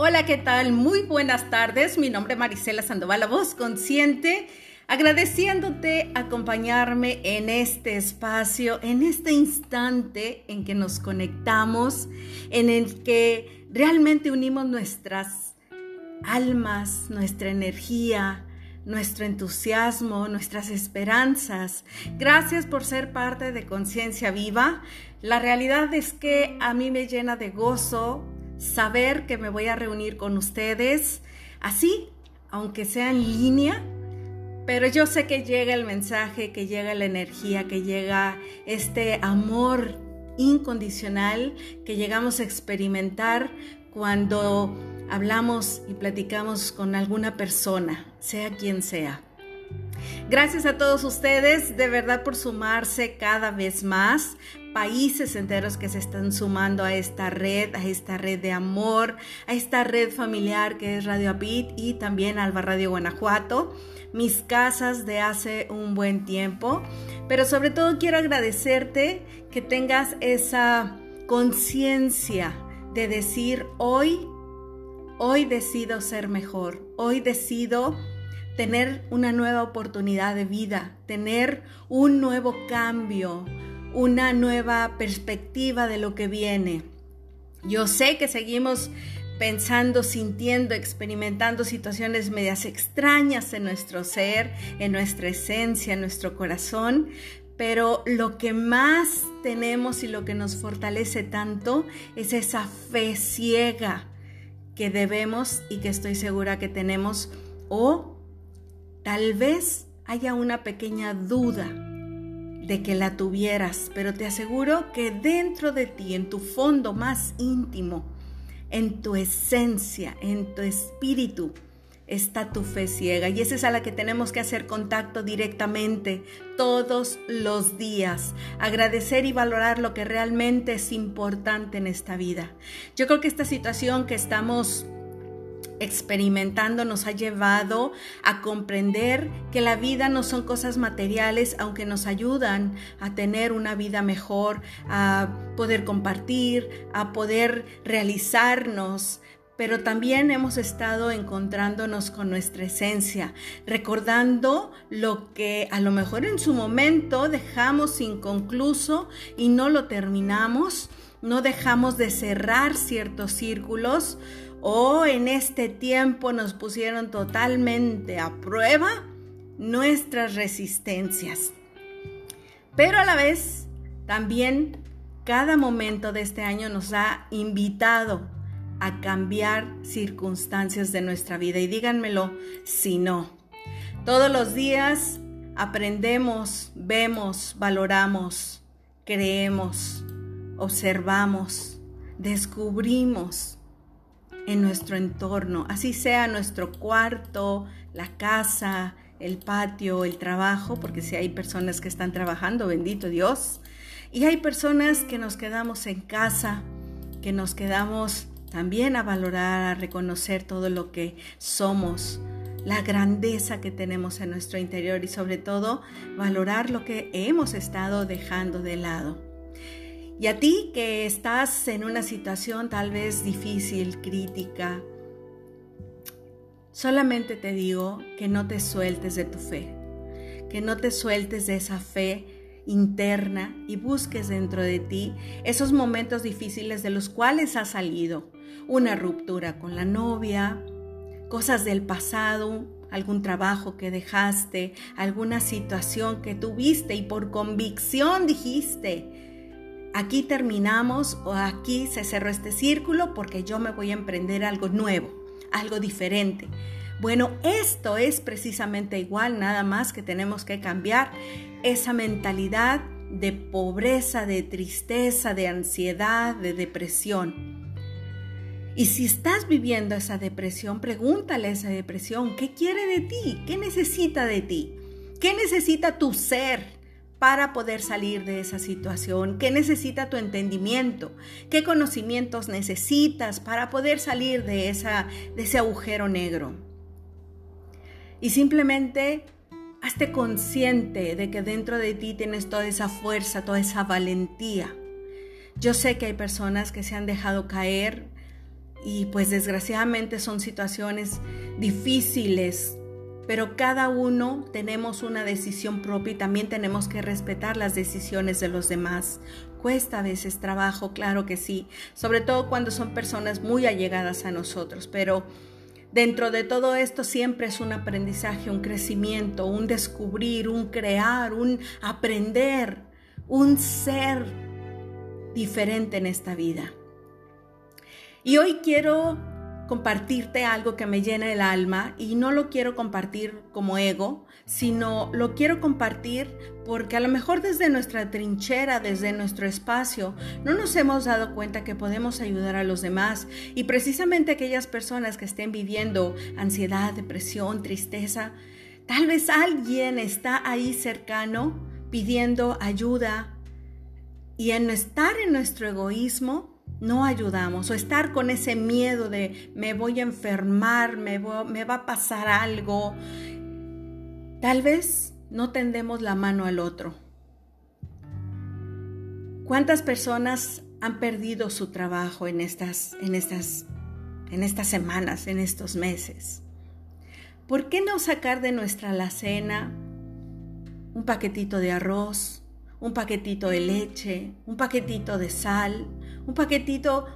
Hola, ¿qué tal? Muy buenas tardes. Mi nombre es Marisela Sandoval, la voz consciente, agradeciéndote acompañarme en este espacio, en este instante en que nos conectamos, en el que realmente unimos nuestras almas, nuestra energía, nuestro entusiasmo, nuestras esperanzas. Gracias por ser parte de Conciencia Viva. La realidad es que a mí me llena de gozo saber que me voy a reunir con ustedes así, aunque sea en línea, pero yo sé que llega el mensaje, que llega la energía, que llega este amor incondicional que llegamos a experimentar cuando hablamos y platicamos con alguna persona, sea quien sea. Gracias a todos ustedes de verdad por sumarse cada vez más. Países enteros que se están sumando a esta red, a esta red de amor, a esta red familiar que es Radio Apit y también Alba Radio Guanajuato, mis casas de hace un buen tiempo. Pero sobre todo quiero agradecerte que tengas esa conciencia de decir hoy, hoy decido ser mejor, hoy decido tener una nueva oportunidad de vida, tener un nuevo cambio, una nueva perspectiva de lo que viene. Yo sé que seguimos pensando, sintiendo, experimentando situaciones medias extrañas en nuestro ser, en nuestra esencia, en nuestro corazón, pero lo que más tenemos y lo que nos fortalece tanto es esa fe ciega que debemos y que estoy segura que tenemos o Tal vez haya una pequeña duda de que la tuvieras, pero te aseguro que dentro de ti, en tu fondo más íntimo, en tu esencia, en tu espíritu, está tu fe ciega y esa es a la que tenemos que hacer contacto directamente todos los días, agradecer y valorar lo que realmente es importante en esta vida. Yo creo que esta situación que estamos experimentando nos ha llevado a comprender que la vida no son cosas materiales, aunque nos ayudan a tener una vida mejor, a poder compartir, a poder realizarnos, pero también hemos estado encontrándonos con nuestra esencia, recordando lo que a lo mejor en su momento dejamos inconcluso y no lo terminamos, no dejamos de cerrar ciertos círculos o en este tiempo nos pusieron totalmente a prueba nuestras resistencias. Pero a la vez, también cada momento de este año nos ha invitado a cambiar circunstancias de nuestra vida. Y díganmelo si no. Todos los días aprendemos, vemos, valoramos, creemos, observamos, descubrimos en nuestro entorno, así sea nuestro cuarto, la casa, el patio, el trabajo, porque si hay personas que están trabajando, bendito Dios, y hay personas que nos quedamos en casa, que nos quedamos también a valorar, a reconocer todo lo que somos, la grandeza que tenemos en nuestro interior y sobre todo valorar lo que hemos estado dejando de lado. Y a ti que estás en una situación tal vez difícil, crítica, solamente te digo que no te sueltes de tu fe, que no te sueltes de esa fe interna y busques dentro de ti esos momentos difíciles de los cuales has salido. Una ruptura con la novia, cosas del pasado, algún trabajo que dejaste, alguna situación que tuviste y por convicción dijiste, aquí terminamos o aquí se cerró este círculo porque yo me voy a emprender algo nuevo, algo diferente. Bueno, esto es precisamente igual, nada más que tenemos que cambiar esa mentalidad de pobreza, de tristeza, de ansiedad, de depresión. Y si estás viviendo esa depresión, pregúntale a esa depresión, ¿qué quiere de ti? ¿Qué necesita de ti? ¿Qué necesita tu ser? Para poder salir de esa situación? ¿Qué necesita tu entendimiento? ¿Qué conocimientos necesitas para poder salir de, esa, de ese agujero negro? Y simplemente hazte consciente de que dentro de ti tienes toda esa fuerza, toda esa valentía. Yo sé que hay personas que se han dejado caer y pues desgraciadamente son situaciones difíciles, pero cada uno tenemos una decisión propia y también tenemos que respetar las decisiones de los demás. Cuesta a veces trabajo, claro que sí, sobre todo cuando son personas muy allegadas a nosotros, pero dentro de todo esto siempre es un aprendizaje, un crecimiento, un descubrir, un crear, un aprender, un ser diferente en esta vida. Y hoy quiero compartirte algo que me llena el alma y no lo quiero compartir como ego, sino lo quiero compartir porque a lo mejor desde nuestra trinchera, desde nuestro espacio, no nos hemos dado cuenta que podemos ayudar a los demás. Y precisamente aquellas personas que estén viviendo ansiedad, depresión, tristeza, tal vez alguien está ahí cercano pidiendo ayuda. Y en estar en nuestro egoísmo, no ayudamos o estar con ese miedo de me voy a enfermar, me, va a pasar algo. Tal vez no tendemos la mano al otro. ¿Cuántas personas han perdido su trabajo en estas, en estas, en estas semanas, en estos meses? ¿Por qué no sacar de nuestra alacena un paquetito de arroz, un paquetito de leche, un paquetito de sal, un paquetito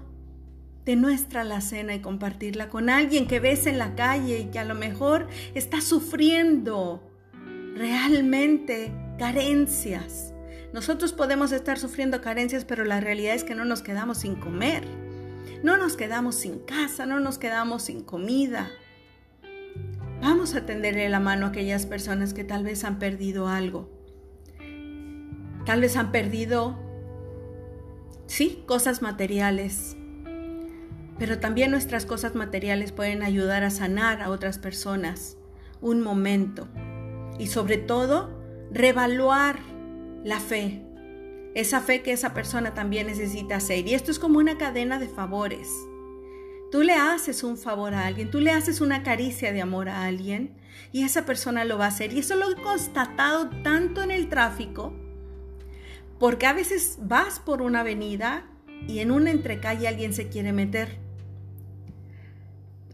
de nuestra alacena y compartirla con alguien que ves en la calle y que a lo mejor está sufriendo realmente carencias. Nosotros podemos estar sufriendo carencias, pero la realidad es que no nos quedamos sin comer, no nos quedamos sin casa, no nos quedamos sin comida. Vamos a tenderle la mano a aquellas personas que tal vez han perdido algo Tal vez han perdido, sí, cosas materiales, pero también nuestras cosas materiales pueden ayudar a sanar a otras personas un momento y sobre todo revaluar la fe, esa fe que esa persona también necesita hacer. Y esto es como una cadena de favores. Tú le haces un favor a alguien, tú le haces una caricia de amor a alguien y esa persona lo va a hacer. Y eso lo he constatado tanto en el tráfico porque a veces vas por una avenida y en una entrecalle alguien se quiere meter.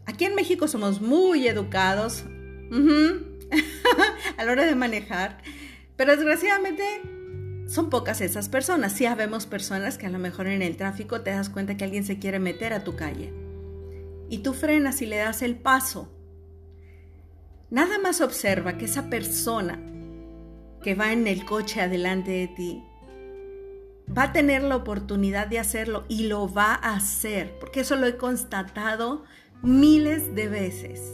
Aquí en México somos muy educados a la hora de manejar, pero desgraciadamente son pocas esas personas. Sí habemos personas que a lo mejor en el tráfico te das cuenta que alguien se quiere meter a tu calle y tú frenas y le das el paso. Nada más observa que esa persona que va en el coche adelante de ti va a tener la oportunidad de hacerlo y lo va a hacer, porque eso lo he constatado miles de veces.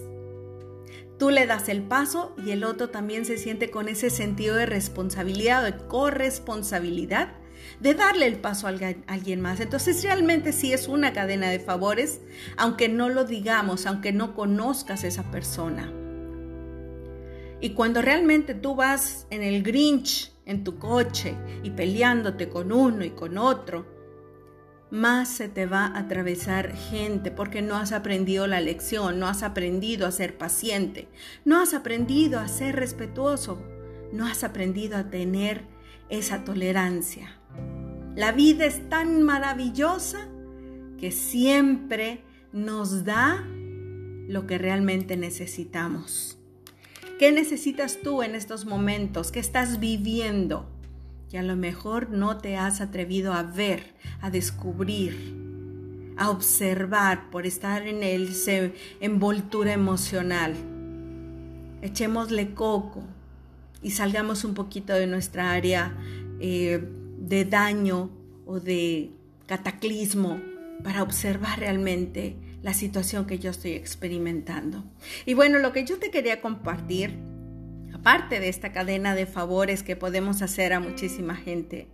Tú le das el paso y el otro también se siente con ese sentido de responsabilidad o de corresponsabilidad de darle el paso a alguien más. Entonces realmente sí es una cadena de favores, aunque no lo digamos, aunque no conozcas a esa persona. Y cuando realmente tú vas en el Grinch en tu coche y peleándote con uno y con otro, más se te va a atravesar gente porque no has aprendido la lección, no has aprendido a ser paciente, no has aprendido a ser respetuoso, no has aprendido a tener esa tolerancia. La vida es tan maravillosa que siempre nos da lo que realmente necesitamos. ¿Qué necesitas tú en estos momentos? ¿Qué estás viviendo? Que a lo mejor no te has atrevido a ver, a descubrir, a observar por estar en esa envoltura emocional. Echémosle coco y salgamos un poquito de nuestra área eh, de daño o de cataclismo para observar realmente la situación que yo estoy experimentando. Y bueno, lo que yo te quería compartir, aparte de esta cadena de favores que podemos hacer a muchísima gente,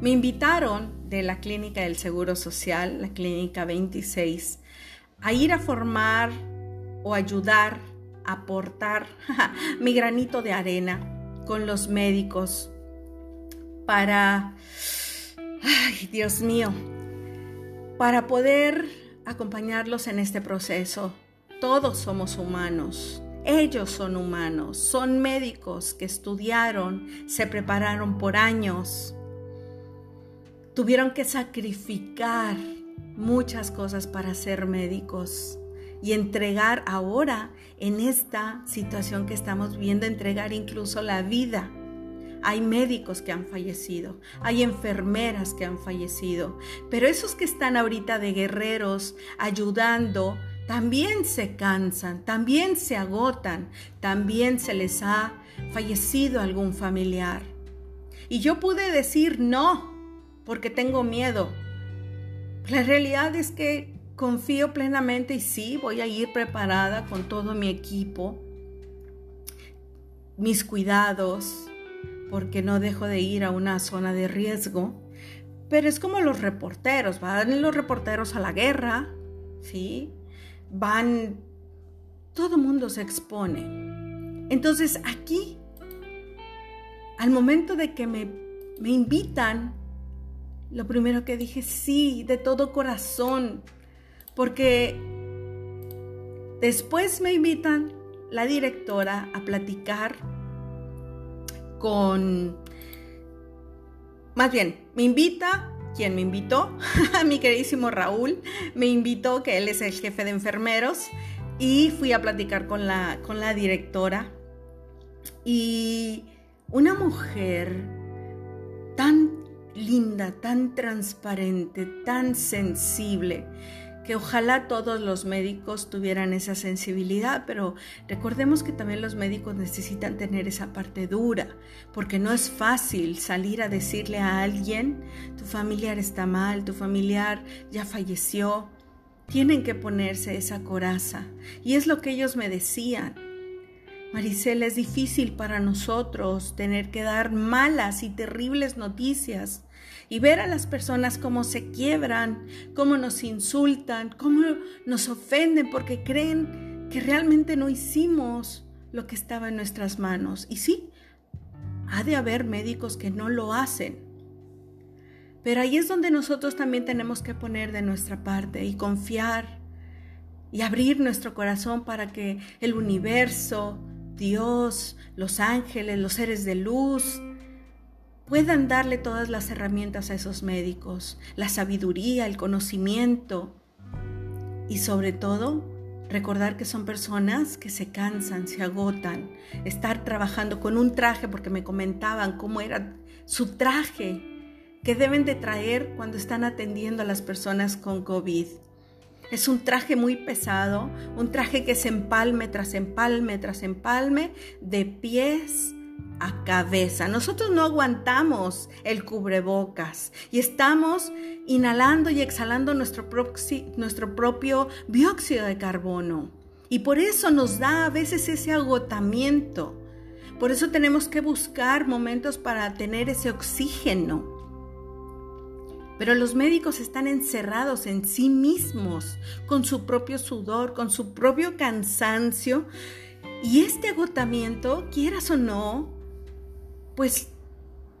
me invitaron de la clínica del Seguro Social, la clínica 26, a ir a formar o ayudar, aportar mi granito de arena con los médicos para, ay Dios mío, para poder acompañarlos en este proceso. Todos somos humanos. Ellos son humanos, son médicos que estudiaron, se prepararon por años. Tuvieron que sacrificar muchas cosas para ser médicos y entregar ahora en esta situación que estamos viendo, entregar incluso la vida. Hay médicos que han fallecido, hay enfermeras que han fallecido, pero esos que están ahorita de guerreros ayudando, también se cansan, también se agotan, también se les ha fallecido algún familiar. Y yo pude decir no, porque tengo miedo. La realidad es que confío plenamente y sí, voy a ir preparada con todo mi equipo, mis cuidados, porque no dejo de ir a una zona de riesgo. Pero es como los reporteros, van los reporteros a la guerra, ¿sí? Van, todo mundo se expone. Entonces aquí, al momento de que me, me invitan lo primero que dije, sí, de todo corazón, porque después me invitan la directora a platicar con, más bien, me invita, quien me invitó, mi queridísimo Raúl, me invitó, que él es el jefe de enfermeros, y fui a platicar con la, con la directora. Y una mujer tan linda, tan transparente, tan sensible, que ojalá todos los médicos tuvieran esa sensibilidad, pero recordemos que también los médicos necesitan tener esa parte dura, porque no es fácil salir a decirle a alguien, tu familiar está mal, tu familiar ya falleció. Tienen que ponerse esa coraza. Y es lo que ellos me decían. Maricela, es difícil para nosotros tener que dar malas y terribles noticias y ver a las personas cómo se quiebran, cómo nos insultan, cómo nos ofenden porque creen que realmente no hicimos lo que estaba en nuestras manos. Y sí, ha de haber médicos que no lo hacen. Pero ahí es donde nosotros también tenemos que poner de nuestra parte y confiar y abrir nuestro corazón para que el universo, Dios, los ángeles, los seres de luz, puedan darle todas las herramientas a esos médicos, la sabiduría, el conocimiento y sobre todo recordar que son personas que se cansan, se agotan, estar trabajando con un traje, porque me comentaban cómo era su traje que deben de traer cuando están atendiendo a las personas con COVID. Es un traje muy pesado, un traje que se empalme tras empalme tras empalme de pies a cabeza. Nosotros no aguantamos el cubrebocas y estamos inhalando y exhalando nuestro, nuestro propio dióxido de carbono. Y por eso nos da a veces ese agotamiento. Por eso tenemos que buscar momentos para tener ese oxígeno. Pero los médicos están encerrados en sí mismos, con su propio sudor, con su propio cansancio. Y este agotamiento, quieras o no, pues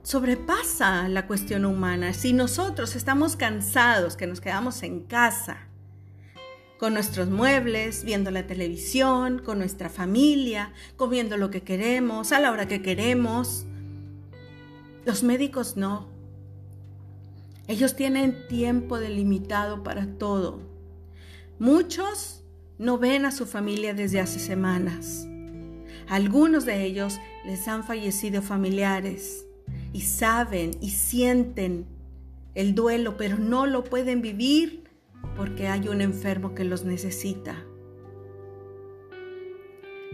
sobrepasa la cuestión humana. Si nosotros estamos cansados, que nos quedamos en casa, con nuestros muebles, viendo la televisión, con nuestra familia, comiendo lo que queremos, a la hora que queremos, los médicos no. Ellos tienen tiempo delimitado para todo. Muchos no ven a su familia desde hace semanas. Algunos de ellos les han fallecido familiares y saben y sienten el duelo, pero no lo pueden vivir porque hay un enfermo que los necesita.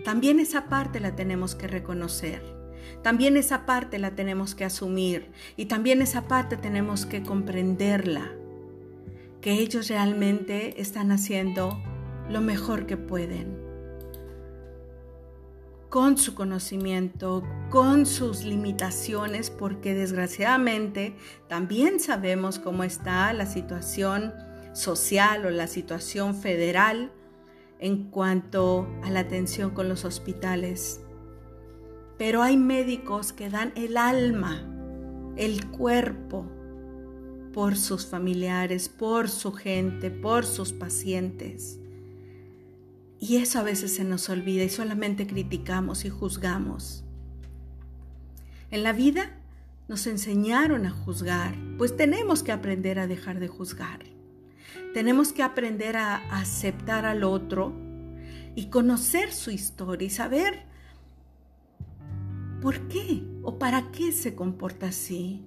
También esa parte la tenemos que reconocer. También esa parte la tenemos que asumir y también esa parte tenemos que comprenderla, que ellos realmente están haciendo lo mejor que pueden con su conocimiento, con sus limitaciones, porque desgraciadamente también sabemos cómo está la situación social o la situación federal en cuanto a la atención con los hospitales. Pero hay médicos que dan el alma, el cuerpo, por sus familiares, por su gente, por sus pacientes. Y eso a veces se nos olvida y solamente criticamos y juzgamos. En la vida nos enseñaron a juzgar, pues tenemos que aprender a dejar de juzgar. tenemos que aprender a aceptar al otro y conocer su historia y saber por qué o para qué se comporta así.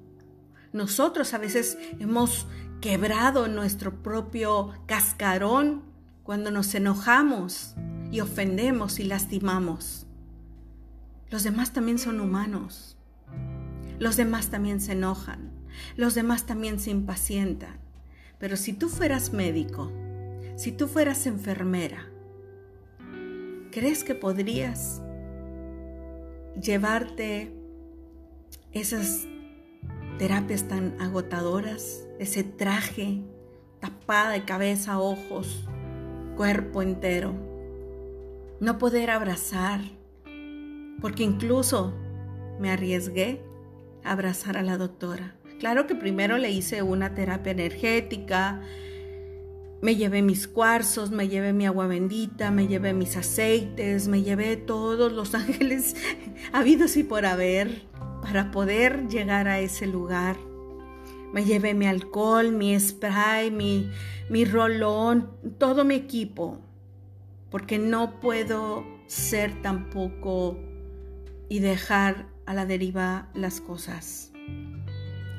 Nosotros a veces hemos quebrado nuestro propio cascarón cuando nos enojamos y ofendemos y lastimamos. Los demás también son humanos. Los demás también se enojan. Los demás también se impacientan. Pero si tú fueras médico, si tú fueras enfermera, ¿crees que podrías llevarte esas terapias tan agotadoras, ese traje tapada de cabeza, ojos, cuerpo entero, no poder abrazar, porque incluso me arriesgué a abrazar a la doctora. Claro que primero le hice una terapia energética, me llevé mis cuarzos, me llevé mi agua bendita, me llevé mis aceites, me llevé todos los ángeles habidos y por haber para poder llegar a ese lugar. Me llevé mi alcohol, mi spray, mi, mi rolón, todo mi equipo, porque no puedo ser tampoco y dejar a la deriva las cosas.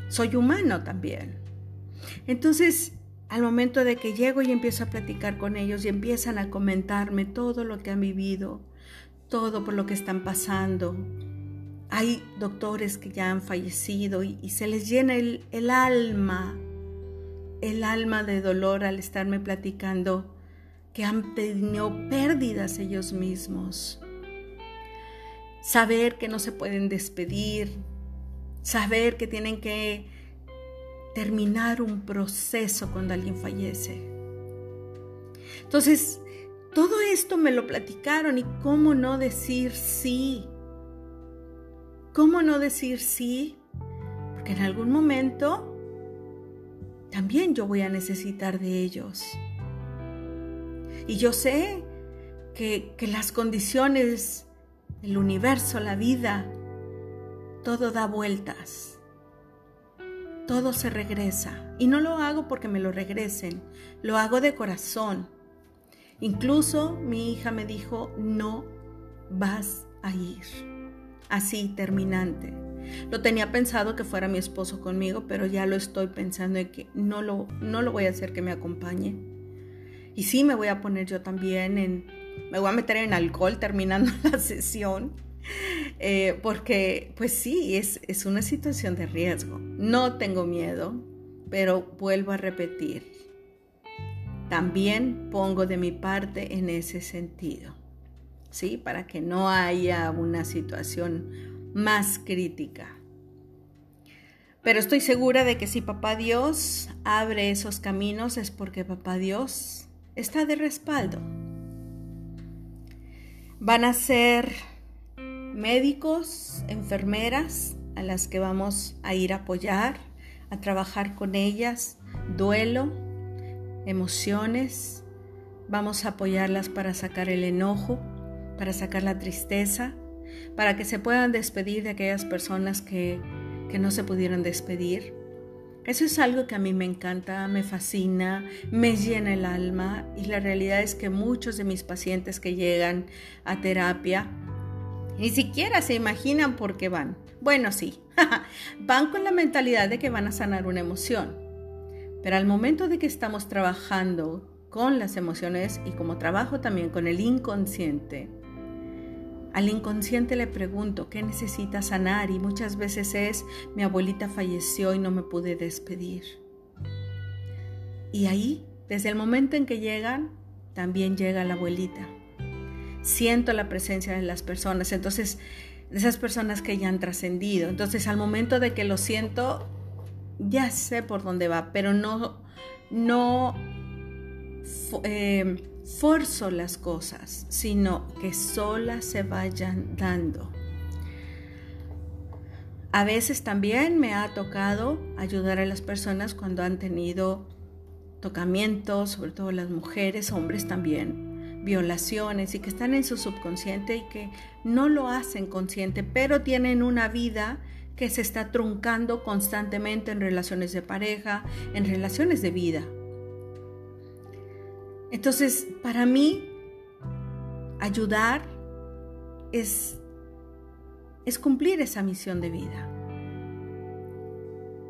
Soy humano también. Entonces, al momento de que llego y empiezo a platicar con ellos y empiezan a comentarme todo lo que han vivido, todo por lo que están pasando. Hay doctores que ya han fallecido y, se les llena el, el alma, el alma de dolor al estarme platicando que han tenido pérdidas ellos mismos. Saber que no se pueden despedir, saber que tienen que terminar un proceso cuando alguien fallece. Entonces, todo esto me lo platicaron y cómo no decir sí. ¿Cómo no decir sí? Porque en algún momento también yo voy a necesitar de ellos. Y yo sé que, que las condiciones, el universo, la vida, todo da vueltas todo se regresa. Y no lo hago porque me lo regresen, lo hago de corazón. Incluso mi hija me dijo, no vas a ir. Así, terminante. Lo tenía pensado que fuera mi esposo conmigo, pero ya lo estoy pensando en que no lo, no lo voy a hacer que me acompañe. Y sí me voy a poner yo también en, me voy a meter en alcohol terminando la sesión eh, porque pues sí, es, es una situación de riesgo. No tengo miedo, pero vuelvo a repetir, también pongo de mi parte en ese sentido, ¿sí? Para que no haya una situación más crítica. Pero estoy segura de que si papá Dios abre esos caminos es porque papá Dios está de respaldo. Van a ser médicos, enfermeras a las que vamos a ir a apoyar, a trabajar con ellas, duelo, emociones, vamos a apoyarlas para sacar el enojo, para sacar la tristeza, para que se puedan despedir de aquellas personas que, que no se pudieron despedir. Eso es algo que a mí me encanta, me fascina, me llena el alma y la realidad es que muchos de mis pacientes que llegan a terapia ni siquiera se imaginan por qué van. Bueno, sí, van con la mentalidad de que van a sanar una emoción. Pero al momento de que estamos trabajando con las emociones y como trabajo también con el inconsciente, al inconsciente le pregunto, ¿qué necesita sanar? Y muchas veces es, mi abuelita falleció y no me pude despedir. Y ahí, desde el momento en que llegan, también llega la abuelita siento la presencia de las personas, entonces, de esas personas que ya han trascendido. Entonces, al momento de que lo siento, ya sé por dónde va, pero no, no eh, forzo las cosas, sino que solas se vayan dando. A veces también me ha tocado ayudar a las personas cuando han tenido tocamientos, sobre todo las mujeres, hombres también, violaciones y que están en su subconsciente y que no lo hacen consciente, pero tienen una vida que se está truncando constantemente en relaciones de pareja, en relaciones de vida. Entonces, para mí, ayudar es, es cumplir esa misión de vida.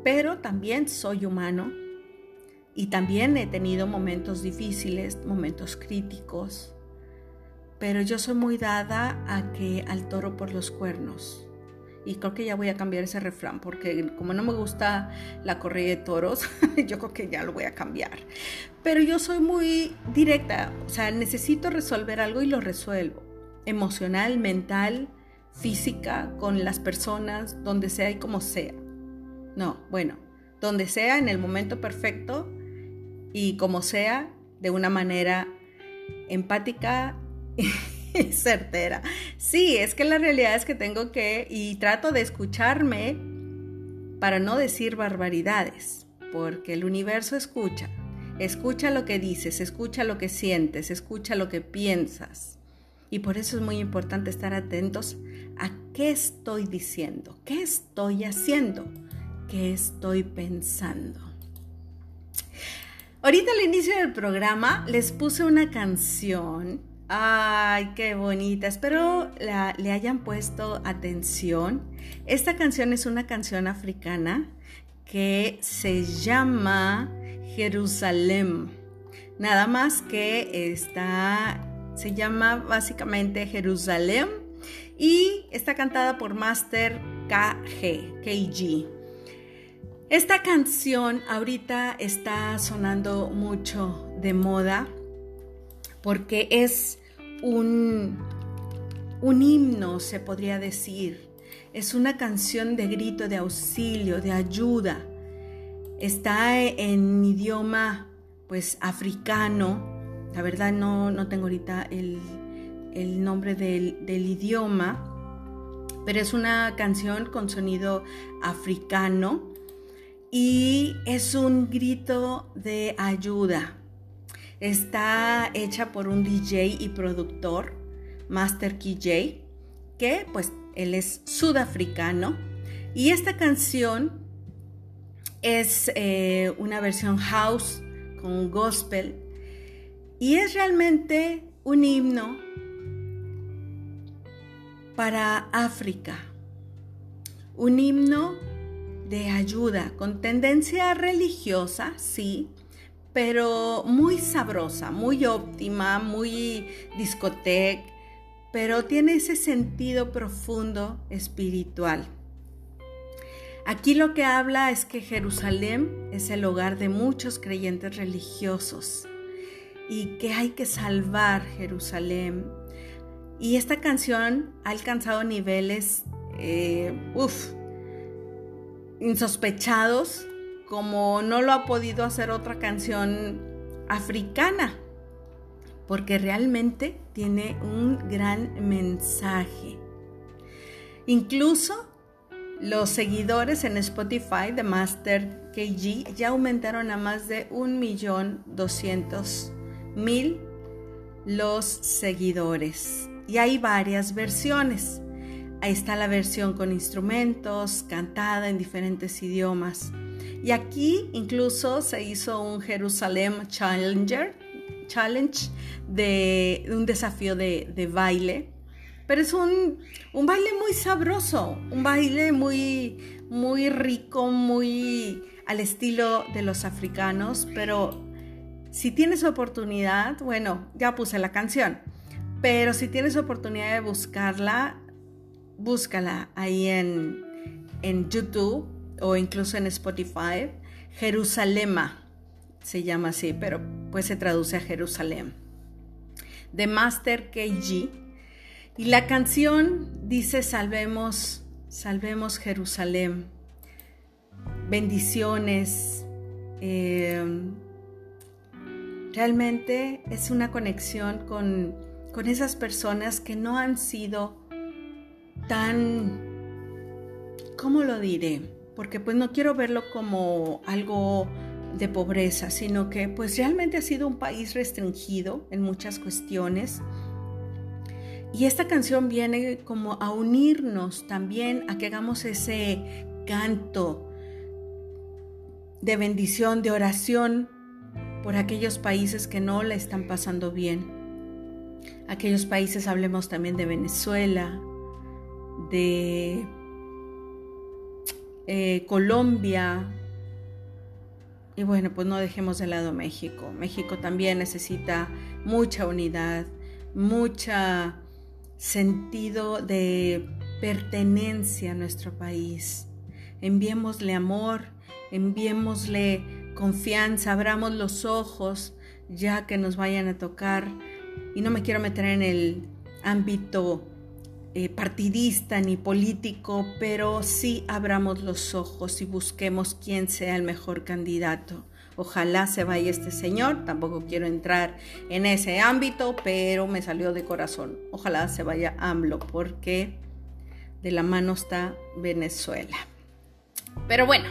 Pero también soy humano y también he tenido momentos difíciles, momentos críticos. Pero yo soy muy dada a que al toro por los cuernos. Y creo que ya voy a cambiar ese refrán porque como no me gusta la corrida de toros, yo creo que ya lo voy a cambiar. Pero yo soy muy directa, o sea, necesito resolver algo y lo resuelvo. Emocional, mental, física, con las personas, donde sea y como sea. No, bueno, donde sea, en el momento perfecto y como sea, de una manera empática y certera. Sí, es que la realidad es que tengo que, y trato de escucharme para no decir barbaridades, porque el universo escucha. Escucha lo que dices, escucha lo que sientes, escucha lo que piensas. Y por eso es muy importante estar atentos a qué estoy diciendo, qué estoy haciendo, qué estoy pensando. Ahorita al inicio del programa les puse una canción. Ay, qué bonita. Espero le hayan puesto atención. Esta canción es una canción africana que se llama Jerusalén. Nada más que está, se llama básicamente Jerusalén y está cantada por Master KG, KG. Esta canción ahorita está sonando mucho de moda porque es un, un himno, se podría decir. Es una canción de grito, de auxilio, de ayuda. Está en idioma pues africano. La verdad no, no tengo ahorita el, nombre del, del idioma, pero es una canción con sonido africano y es un grito de ayuda. Está hecha por un DJ y productor, Master KJ, que pues él es sudafricano. Y esta canción es eh, una versión house con gospel y es realmente un himno para África. Un himno de ayuda, con tendencia religiosa, sí, pero muy sabrosa, muy óptima, muy discoteca, pero tiene ese sentido profundo espiritual. Aquí lo que habla es que Jerusalén es el hogar de muchos creyentes religiosos y que hay que salvar Jerusalén. Y esta canción ha alcanzado niveles, eh, uff, insospechados como no lo ha podido hacer otra canción africana, porque realmente tiene un gran mensaje. Incluso los seguidores en Spotify de Master KG ya aumentaron a más de un millón doscientos mil los seguidores. Y hay varias versiones. Ahí está la versión con instrumentos, cantada en diferentes idiomas. Y aquí incluso se hizo un Jerusalem Challenger, Challenge de un desafío de, baile. Pero es un, un, baile muy sabroso, un baile muy, muy rico, muy al estilo de los africanos. Pero si tienes oportunidad, bueno, ya puse la canción. Pero si tienes oportunidad de buscarla, búscala ahí en, YouTube o incluso en Spotify. Jerusalema se llama así, pero pues se traduce a Jerusalén. De Master KG. Y la canción dice salvemos, salvemos Jerusalén. Bendiciones. Eh, realmente es una conexión con, con esas personas que no han sido tan, ¿cómo lo diré? Porque pues no quiero verlo como algo de pobreza, sino que pues realmente ha sido un país restringido en muchas cuestiones. Y esta canción viene como a unirnos también, a que hagamos ese canto de bendición, de oración por aquellos países que no la están pasando bien. Aquellos países, hablemos también de Venezuela, de eh, Colombia, y bueno, pues no dejemos de lado México. México también necesita mucha unidad, mucha sentido de pertenencia a nuestro país. Enviémosle amor, enviémosle confianza, abramos los ojos ya que nos vayan a tocar. Y no me quiero meter en el ámbito eh, partidista ni político, pero sí abramos los ojos y busquemos quién sea el mejor candidato. Ojalá se vaya este señor, tampoco quiero entrar en ese ámbito, pero me salió de corazón. Ojalá se vaya AMLO, porque de la mano está Venezuela. Pero bueno,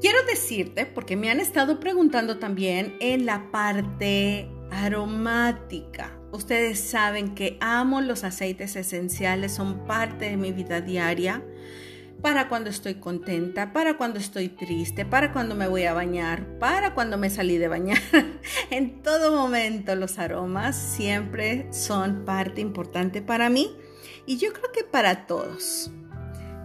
quiero decirte, porque me han estado preguntando también en la parte aromática. Ustedes saben que amo los aceites esenciales, son parte de mi vida diaria. Para cuando estoy contenta, para cuando estoy triste, para cuando me voy a bañar, para cuando me salí de bañar. en todo momento los aromas siempre son parte importante para mí y yo creo que para todos.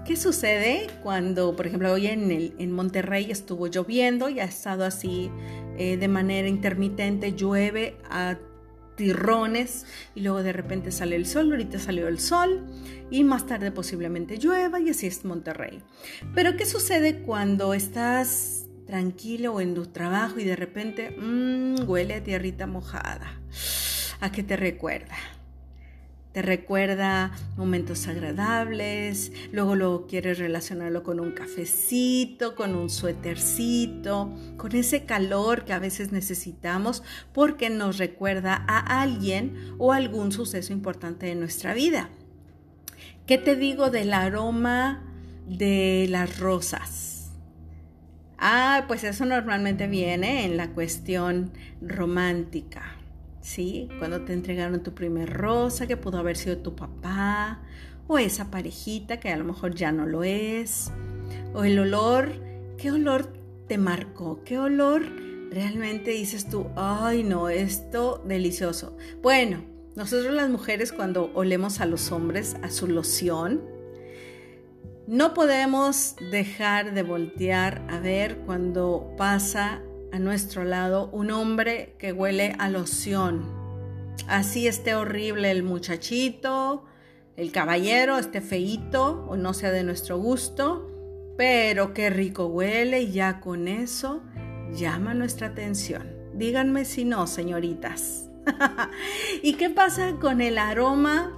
¿Qué sucede cuando, por ejemplo, hoy en, el, en Monterrey estuvo lloviendo y ha estado así eh, de manera intermitente, llueve a tirrones y luego de repente sale el sol, ahorita salió el sol y más tarde posiblemente llueva y así es Monterrey. Pero ¿qué sucede cuando estás tranquilo en tu trabajo y de repente mmm, huele a tierrita mojada? ¿A qué te recuerda? Te recuerda momentos agradables, luego lo quieres relacionarlo con un cafecito, con un suétercito, con ese calor que a veces necesitamos porque nos recuerda a alguien o algún suceso importante de nuestra vida. ¿Qué te digo del aroma de las rosas? Ah, pues eso normalmente viene en la cuestión romántica ¿sí? Cuando te entregaron tu primer rosa, que pudo haber sido tu papá, o esa parejita que a lo mejor ya no lo es, o el olor, ¿qué olor te marcó? ¿Qué olor realmente dices tú, ay no, esto delicioso? Bueno, nosotros las mujeres cuando olemos a los hombres, a su loción, no podemos dejar de voltear a ver cuando pasa a nuestro lado un hombre que huele a loción. Así esté horrible el muchachito, el caballero, esté feito o no sea de nuestro gusto, pero qué rico huele y ya con eso llama nuestra atención. Díganme si no, señoritas. ¿Y qué pasa con el aroma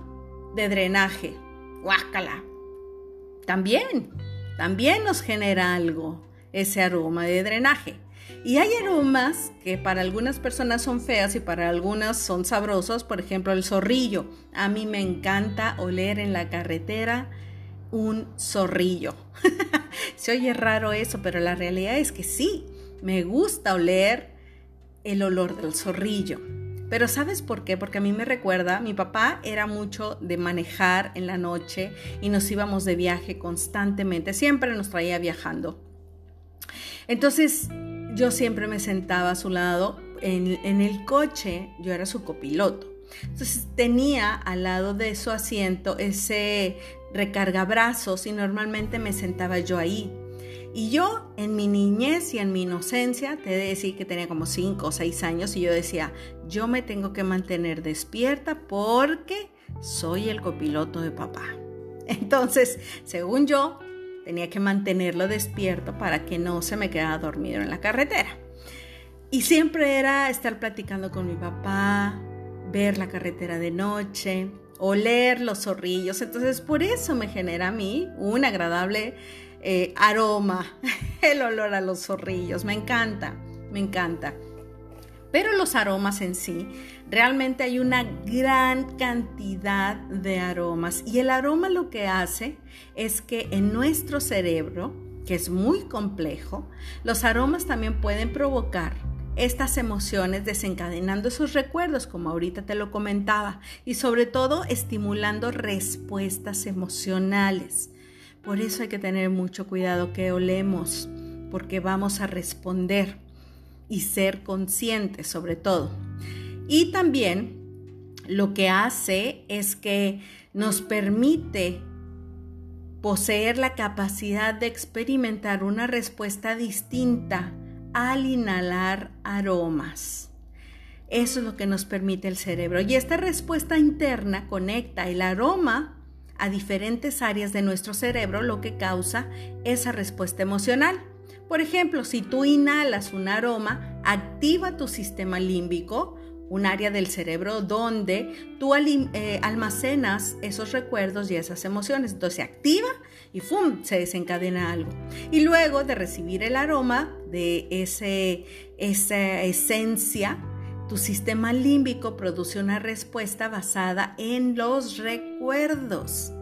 de drenaje? Guácala. También, también nos genera algo ese aroma de drenaje. Y hay aromas que para algunas personas son feas y para algunas son sabrosos, por ejemplo el zorrillo. A mí me encanta oler en la carretera un zorrillo. Se oye raro eso, pero la realidad es que sí, me gusta oler el olor del zorrillo. Pero ¿sabes por qué? Porque a mí me recuerda, mi papá era mucho de manejar en la noche y nos íbamos de viaje constantemente, siempre nos traía viajando. Entonces, yo siempre me sentaba a su lado en, el coche, yo era su copiloto. Entonces tenía al lado de su asiento ese recargabrazos y normalmente me sentaba yo ahí. Y yo en mi niñez y en mi inocencia, te he de decir que tenía como 5 o 6 años y yo decía, yo me tengo que mantener despierta porque soy el copiloto de papá. Entonces, según yo, Tenía que mantenerlo despierto para que no se me quedara dormido en la carretera. Y siempre era estar platicando con mi papá, ver la carretera de noche, oler los zorrillos. Entonces por eso me genera a mí un agradable eh, aroma, el olor a los zorrillos. Me encanta, me encanta. Pero los aromas en sí, realmente hay una gran cantidad de aromas y el aroma lo que hace es que en nuestro cerebro, que es muy complejo, los aromas también pueden provocar estas emociones desencadenando esos recuerdos, como ahorita te lo comentaba, y sobre todo estimulando respuestas emocionales. Por eso hay que tener mucho cuidado que olemos, porque vamos a responder y ser consciente sobre todo. Y también lo que hace es que nos permite poseer la capacidad de experimentar una respuesta distinta al inhalar aromas. Eso es lo que nos permite el cerebro. Y esta respuesta interna conecta el aroma a diferentes áreas de nuestro cerebro, lo que causa esa respuesta emocional. Por ejemplo, si tú inhalas un aroma, activa tu sistema límbico, un área del cerebro donde tú eh, almacenas esos recuerdos y esas emociones. Entonces se activa y ¡fum! se desencadena algo. Y luego de recibir el aroma de ese, esa esencia, tu sistema límbico produce una respuesta basada en los recuerdos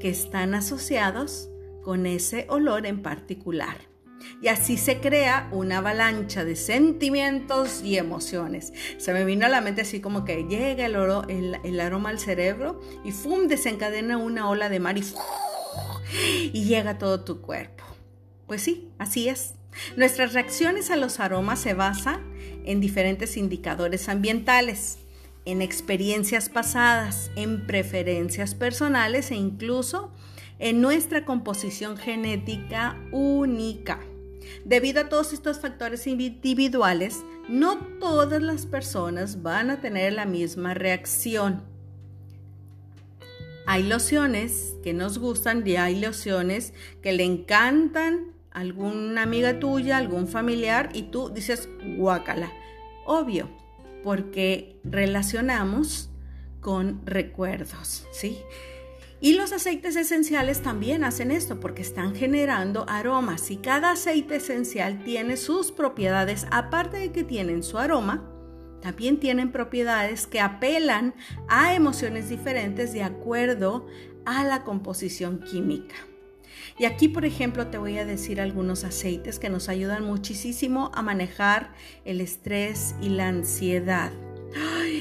que están asociados con ese olor en particular. Y así se crea una avalancha de sentimientos y emociones. Se me vino a la mente así como que llega el, el, aroma al cerebro y ¡fum! desencadena una ola de mar y, y llega todo tu cuerpo. Pues sí, así es. Nuestras reacciones a los aromas se basan en diferentes indicadores ambientales, en experiencias pasadas, en preferencias personales e incluso en nuestra composición genética única. Debido a todos estos factores individuales, no todas las personas van a tener la misma reacción. Hay lociones que nos gustan y hay lociones que le encantan a alguna amiga tuya, algún familiar y tú dices guácala. Obvio, porque relacionamos con recuerdos, ¿sí? Y los aceites esenciales también hacen esto porque están generando aromas y cada aceite esencial tiene sus propiedades, aparte de que tienen su aroma, también tienen propiedades que apelan a emociones diferentes de acuerdo a la composición química. Y aquí, por ejemplo, te voy a decir algunos aceites que nos ayudan muchísimo a manejar el estrés y la ansiedad.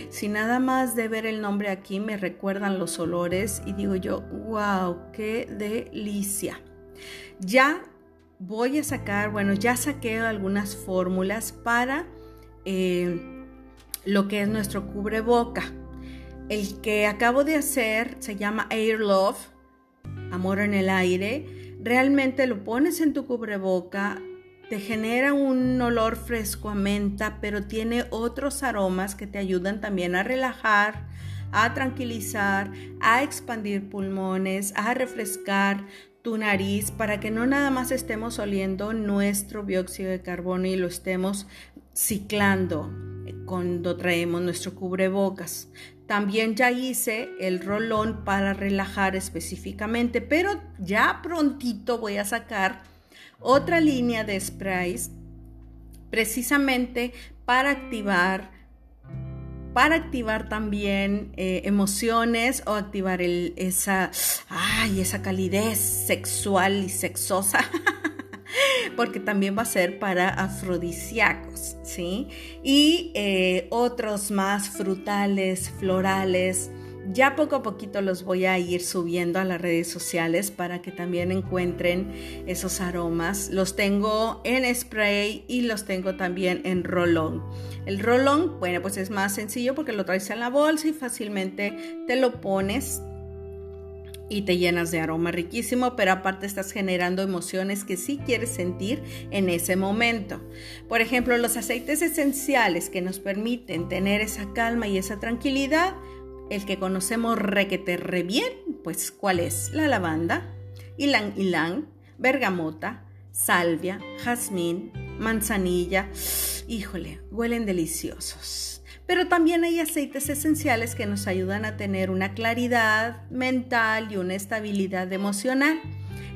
Si nada más de ver el nombre aquí me recuerdan los olores y digo yo, wow, qué delicia. Ya voy a sacar, bueno, ya saqué algunas fórmulas para eh, lo que es nuestro cubreboca. El que acabo de hacer se llama Air Love, amor en el aire. Realmente lo pones en tu cubreboca, te genera un olor fresco a menta, pero tiene otros aromas que te ayudan también a relajar, a tranquilizar, a expandir pulmones, a refrescar tu nariz para que no nada más estemos oliendo nuestro dióxido de carbono y lo estemos ciclando cuando traemos nuestro cubrebocas. También ya hice el rolón para relajar específicamente, pero ya prontito voy a sacar otra línea de sprays precisamente para activar para activar también eh, emociones o activar esa, ay, esa calidez sexual y sexosa, porque también va a ser para afrodisíacos, ¿sí? Y eh, otros más frutales, florales, ya poco a poquito los voy a ir subiendo a las redes sociales para que también encuentren esos aromas. Los tengo en spray y los tengo también en rolón. El rolón, bueno, pues es más sencillo porque lo traes en la bolsa y fácilmente te lo pones y te llenas de aroma riquísimo, pero aparte estás generando emociones que sí quieres sentir en ese momento. Por ejemplo, los aceites esenciales que nos permiten tener esa calma y esa tranquilidad el que conocemos requete re bien, pues ¿cuál es? La lavanda, ylang ylang, bergamota, salvia, jazmín, manzanilla. Híjole, huelen deliciosos. Pero también hay aceites esenciales que nos ayudan a tener una claridad mental y una estabilidad emocional.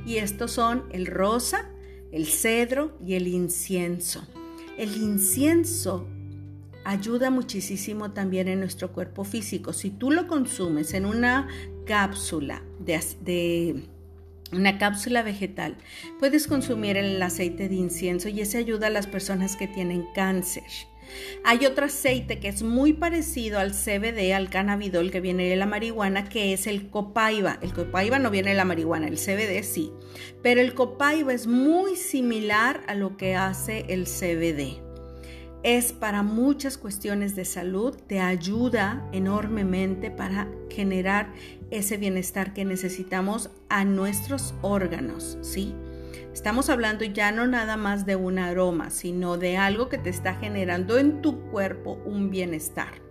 Y estos son el rosa, el cedro y el incienso. El incienso ayuda muchísimo también en nuestro cuerpo físico. Si tú lo consumes en una cápsula de, una cápsula vegetal, puedes consumir el aceite de incienso y ese ayuda a las personas que tienen cáncer. Hay otro aceite que es muy parecido al CBD, al cannabidol que viene de la marihuana, que es el copaiba. El copaiba no viene de la marihuana, el CBD sí. Pero el copaiba es muy similar a lo que hace el CBD. Es para muchas cuestiones de salud, te ayuda enormemente para generar ese bienestar que necesitamos a nuestros órganos, ¿sí? Estamos hablando ya no nada más de un aroma, sino de algo que te está generando en tu cuerpo un bienestar.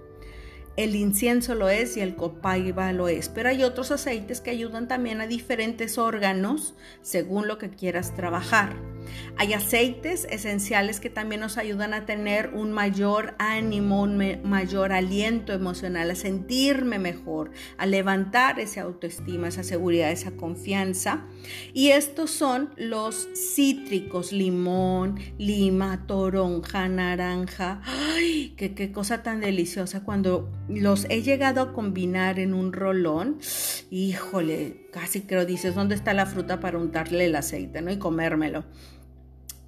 El incienso lo es y el copaiba lo es, pero hay otros aceites que ayudan también a diferentes órganos según lo que quieras trabajar. Hay aceites esenciales que también nos ayudan a tener un mayor ánimo, un mayor aliento emocional, a sentirme mejor, a levantar esa autoestima, esa seguridad, esa confianza. Y estos son los cítricos, limón, lima, toronja, naranja. ¡Ay! Qué, qué cosa tan deliciosa cuando los he llegado a combinar en un rolón. Híjole, casi creo dices, ¿dónde está la fruta para untarle el aceite, ¿no? Y comérmelo.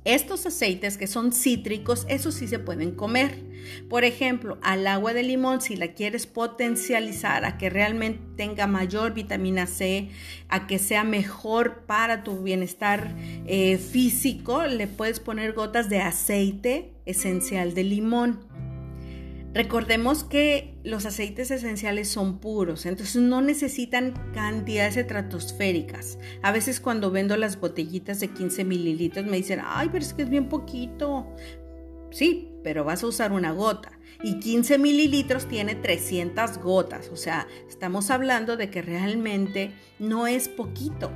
Estos aceites que son cítricos, esos sí se pueden comer. Por ejemplo, al agua de limón, si la quieres potencializar a que realmente tenga mayor vitamina C, a que sea mejor para tu bienestar eh, físico, le puedes poner gotas de aceite esencial de limón. Recordemos que los aceites esenciales son puros, entonces no necesitan cantidades estratosféricas. A veces cuando vendo las botellitas de 15 mililitros me dicen, ay, pero es que es bien poquito. Sí, pero vas a usar una gota. Y 15 mililitros tiene 300 gotas. O sea, estamos hablando de que realmente no es poquito.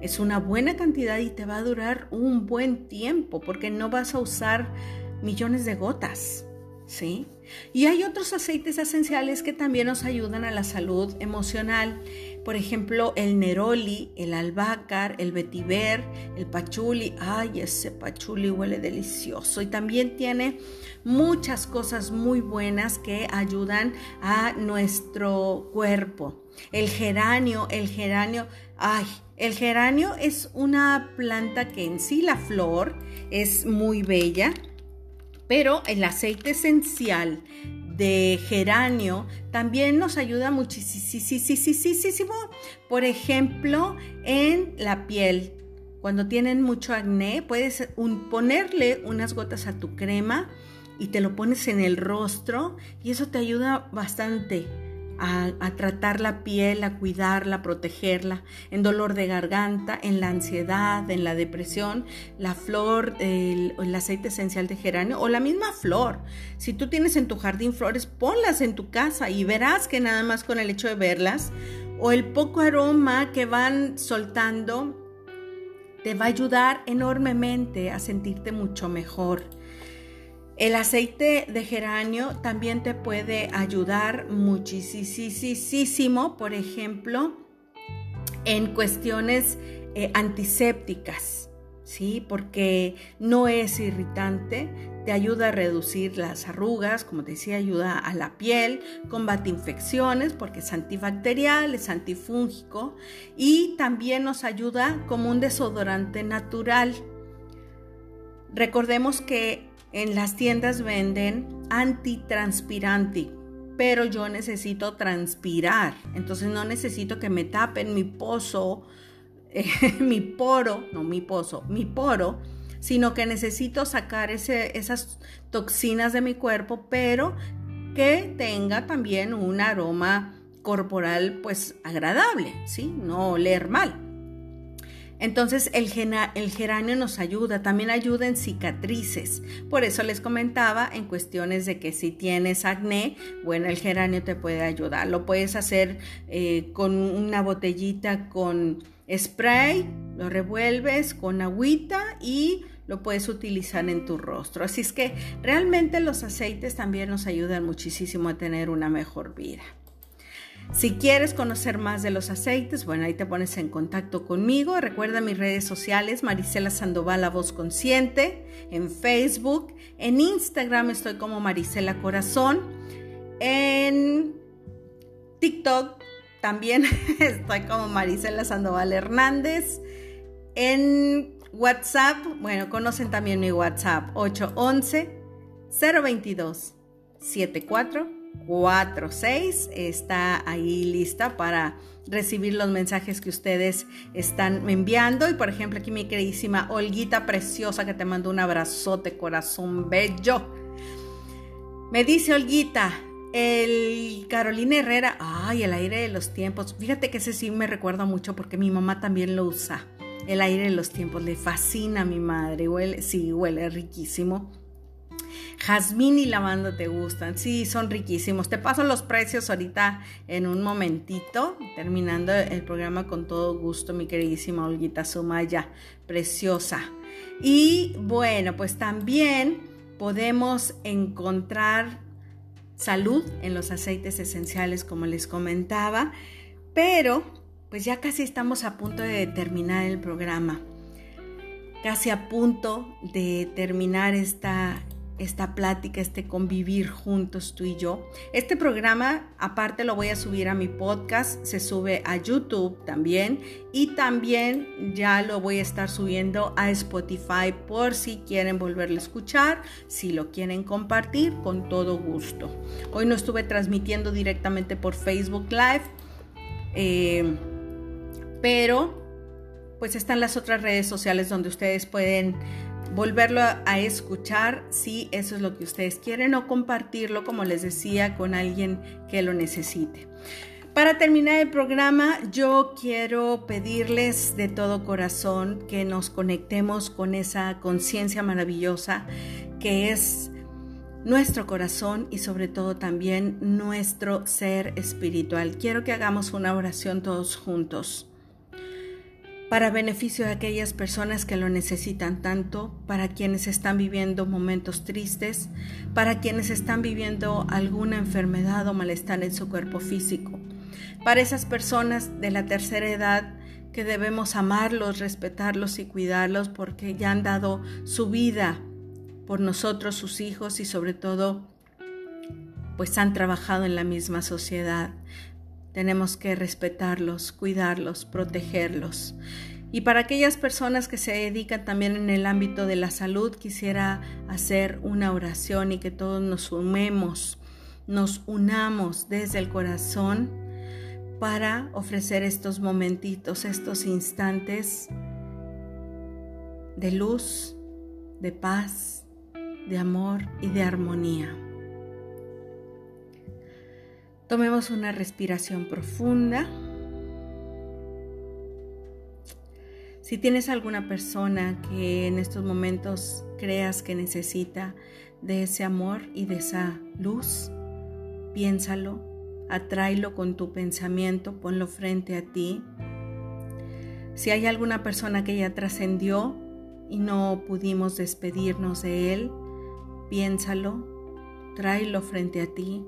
Es una buena cantidad y te va a durar un buen tiempo porque no vas a usar millones de gotas. ¿sí? Y hay otros aceites esenciales que también nos ayudan a la salud emocional. Por ejemplo, el neroli, el albácar, el vetiver, el pachuli. Ay, ese pachuli huele delicioso. Y también tiene muchas cosas muy buenas que ayudan a nuestro cuerpo. El geranio, el geranio, ay, el geranio es una planta que en sí la flor es muy bella pero el aceite esencial de geranio también nos ayuda muchísimo. Por ejemplo, en la piel. Cuando tienen mucho acné, puedes ponerle unas gotas a tu crema y te lo pones en el rostro y eso te ayuda bastante a, tratar la piel, a cuidarla, a protegerla, en dolor de garganta, en la ansiedad, en la depresión, la flor, el, el aceite esencial de geranio o la misma flor. Si tú tienes en tu jardín flores, ponlas en tu casa y verás que nada más con el hecho de verlas o el poco aroma que van soltando te va a ayudar enormemente a sentirte mucho mejor. El aceite de geranio también te puede ayudar muchísimo, por ejemplo, en cuestiones eh, antisépticas, ¿sí? Porque no es irritante, te ayuda a reducir las arrugas, como te decía, ayuda a la piel, combate infecciones porque es antibacterial, es antifúngico y también nos ayuda como un desodorante natural. Recordemos que en las tiendas venden antitranspirante, pero yo necesito transpirar. Entonces no necesito que me tapen mi pozo, eh, mi poro, no mi pozo, mi poro, sino que necesito sacar esas toxinas de mi cuerpo, pero que tenga también un aroma corporal pues agradable, ¿sí? No oler mal. Entonces el, geranio nos ayuda, también ayuda en cicatrices. Por eso les comentaba en cuestiones de que si tienes acné, bueno, el geranio te puede ayudar. Lo puedes hacer eh, con una botellita con spray, lo revuelves con agüita y lo puedes utilizar en tu rostro. Así es que realmente los aceites también nos ayudan muchísimo a tener una mejor vida. Si quieres conocer más de los aceites, bueno, ahí te pones en contacto conmigo. Recuerda mis redes sociales, Marisela Sandoval, la voz consciente, en Facebook, en Instagram estoy como Marisela Corazón, en TikTok también estoy como Marisela Sandoval Hernández, en WhatsApp, bueno, conocen también mi WhatsApp, 811 022 74 46 está ahí lista para recibir los mensajes que ustedes están enviando. Y por ejemplo, aquí mi queridísima Olguita preciosa que te mando un abrazote, corazón bello. Me dice Olguita, el Carolina Herrera, ay, el aire de los tiempos. Fíjate que ese sí me recuerda mucho porque mi mamá también lo usa. El aire de los tiempos le fascina a mi madre. Huele, sí, huele riquísimo. Jazmín y lavanda te gustan. Sí, son riquísimos. Te paso los precios ahorita en un momentito, terminando el programa con todo gusto, mi queridísima Olguita Sumaya, preciosa. Y bueno, pues también podemos encontrar salud en los aceites esenciales, como les comentaba, pero pues ya casi estamos a punto de terminar el programa. Casi a punto de terminar esta, esta plática, este convivir juntos tú y yo. Este programa aparte lo voy a subir a mi podcast, se sube a YouTube también y también ya lo voy a estar subiendo a Spotify por si quieren volverlo a escuchar, si lo quieren compartir, con todo gusto. Hoy no estuve transmitiendo directamente por Facebook Live, eh, pero pues están las otras redes sociales donde ustedes pueden volverlo a escuchar si eso es lo que ustedes quieren o compartirlo, como les decía, con alguien que lo necesite. Para terminar el programa, yo quiero pedirles de todo corazón que nos conectemos con esa conciencia maravillosa que es nuestro corazón y sobre todo también nuestro ser espiritual. Quiero que hagamos una oración todos juntos para beneficio de aquellas personas que lo necesitan tanto, para quienes están viviendo momentos tristes, para quienes están viviendo alguna enfermedad o malestar en su cuerpo físico, para esas personas de la tercera edad que debemos amarlos, respetarlos y cuidarlos porque ya han dado su vida por nosotros, sus hijos y sobre todo pues han trabajado en la misma sociedad. Tenemos que respetarlos, cuidarlos, protegerlos. Y para aquellas personas que se dedican también en el ámbito de la salud, quisiera hacer una oración y que todos nos sumemos, nos unamos desde el corazón para ofrecer estos momentitos, estos instantes de luz, de paz, de amor y de armonía. Tomemos una respiración profunda. Si tienes alguna persona que en estos momentos creas que necesita de ese amor y de esa luz, piénsalo, atráelo con tu pensamiento, ponlo frente a ti. Si hay alguna persona que ya trascendió y no pudimos despedirnos de él, piénsalo, tráelo frente a ti.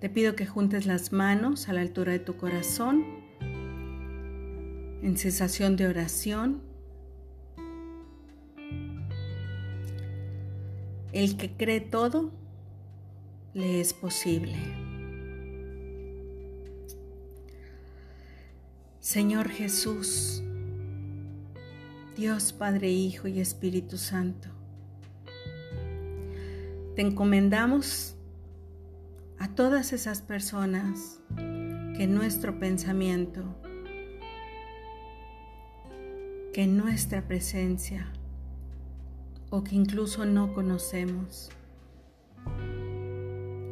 Te pido que juntes las manos a la altura de tu corazón, en sensación de oración. El que cree todo, le es posible. Señor Jesús, Dios Padre, Hijo y Espíritu Santo, te encomendamos a todas esas personas que nuestro pensamiento, que nuestra presencia o que incluso no conocemos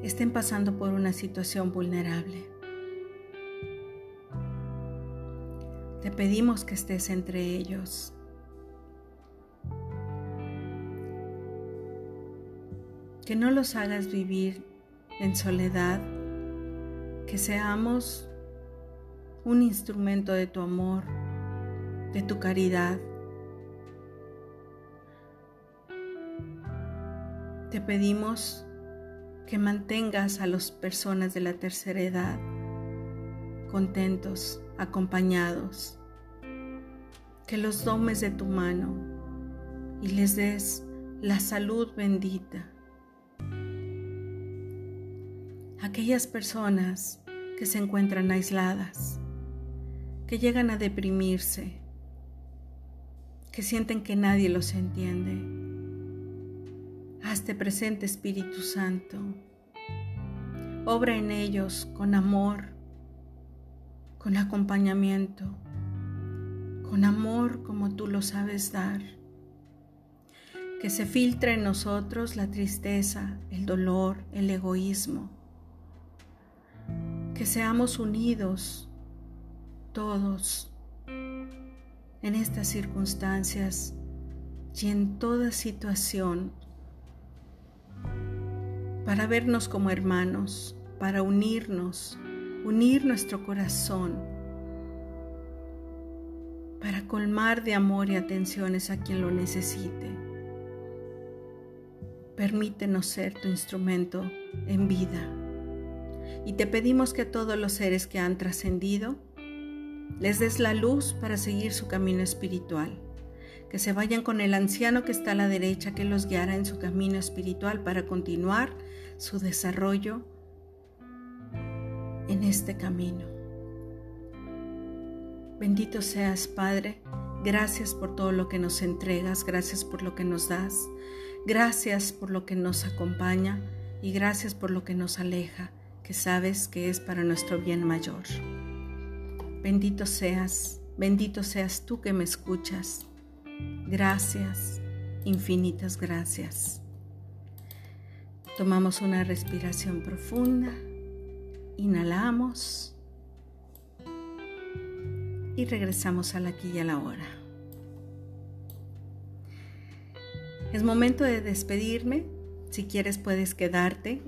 estén pasando por una situación vulnerable. Te pedimos que estés entre ellos. Que no los hagas vivir en soledad, que seamos un instrumento de tu amor, de tu caridad. Te pedimos que mantengas a las personas de la tercera edad contentos, acompañados, que los tomes de tu mano y les des la salud bendita aquellas personas que se encuentran aisladas, que llegan a deprimirse, que sienten que nadie los entiende. Hazte presente Espíritu Santo. Obra en ellos con amor, con acompañamiento, con amor como tú lo sabes dar. que se filtre en nosotros la tristeza, el dolor, el egoísmo. Que seamos unidos todos en estas circunstancias y en toda situación para vernos como hermanos, para unirnos, unir nuestro corazón, para colmar de amor y atenciones a quien lo necesite. Permítenos ser tu instrumento en vida. Y te pedimos que a todos los seres que han trascendido les des la luz para seguir su camino espiritual. Que se vayan con el anciano que está a la derecha que los guiará en su camino espiritual para continuar su desarrollo en este camino. Bendito seas, Padre. Gracias por todo lo que nos entregas, gracias por lo que nos das. Gracias por lo que nos acompaña y gracias por lo que nos aleja, que sabes que es para nuestro bien mayor. Bendito seas, bendito seas tú que me escuchas. Gracias, infinitas gracias. Tomamos una respiración profunda, inhalamos y regresamos al aquí y a la hora. Es momento de despedirme. Si quieres puedes quedarte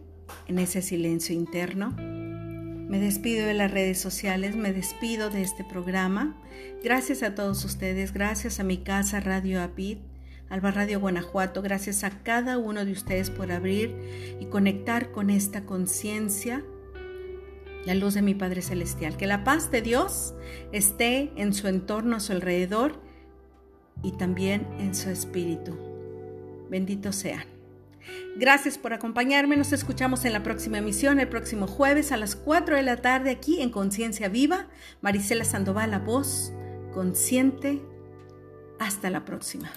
en ese silencio interno. Me despido de las redes sociales, me despido de este programa. Gracias a todos ustedes, gracias a mi casa Radio Apid, Alba Radio Guanajuato, gracias a cada uno de ustedes por abrir y conectar con esta conciencia, la luz de mi Padre Celestial. Que la paz de Dios esté en su entorno, a su alrededor y también en su espíritu. Bendito sean. Gracias por acompañarme. Nos escuchamos en la próxima emisión, el próximo jueves a las 4 de la tarde aquí en Conciencia Viva. Marisela Sandoval, la voz consciente. Hasta la próxima.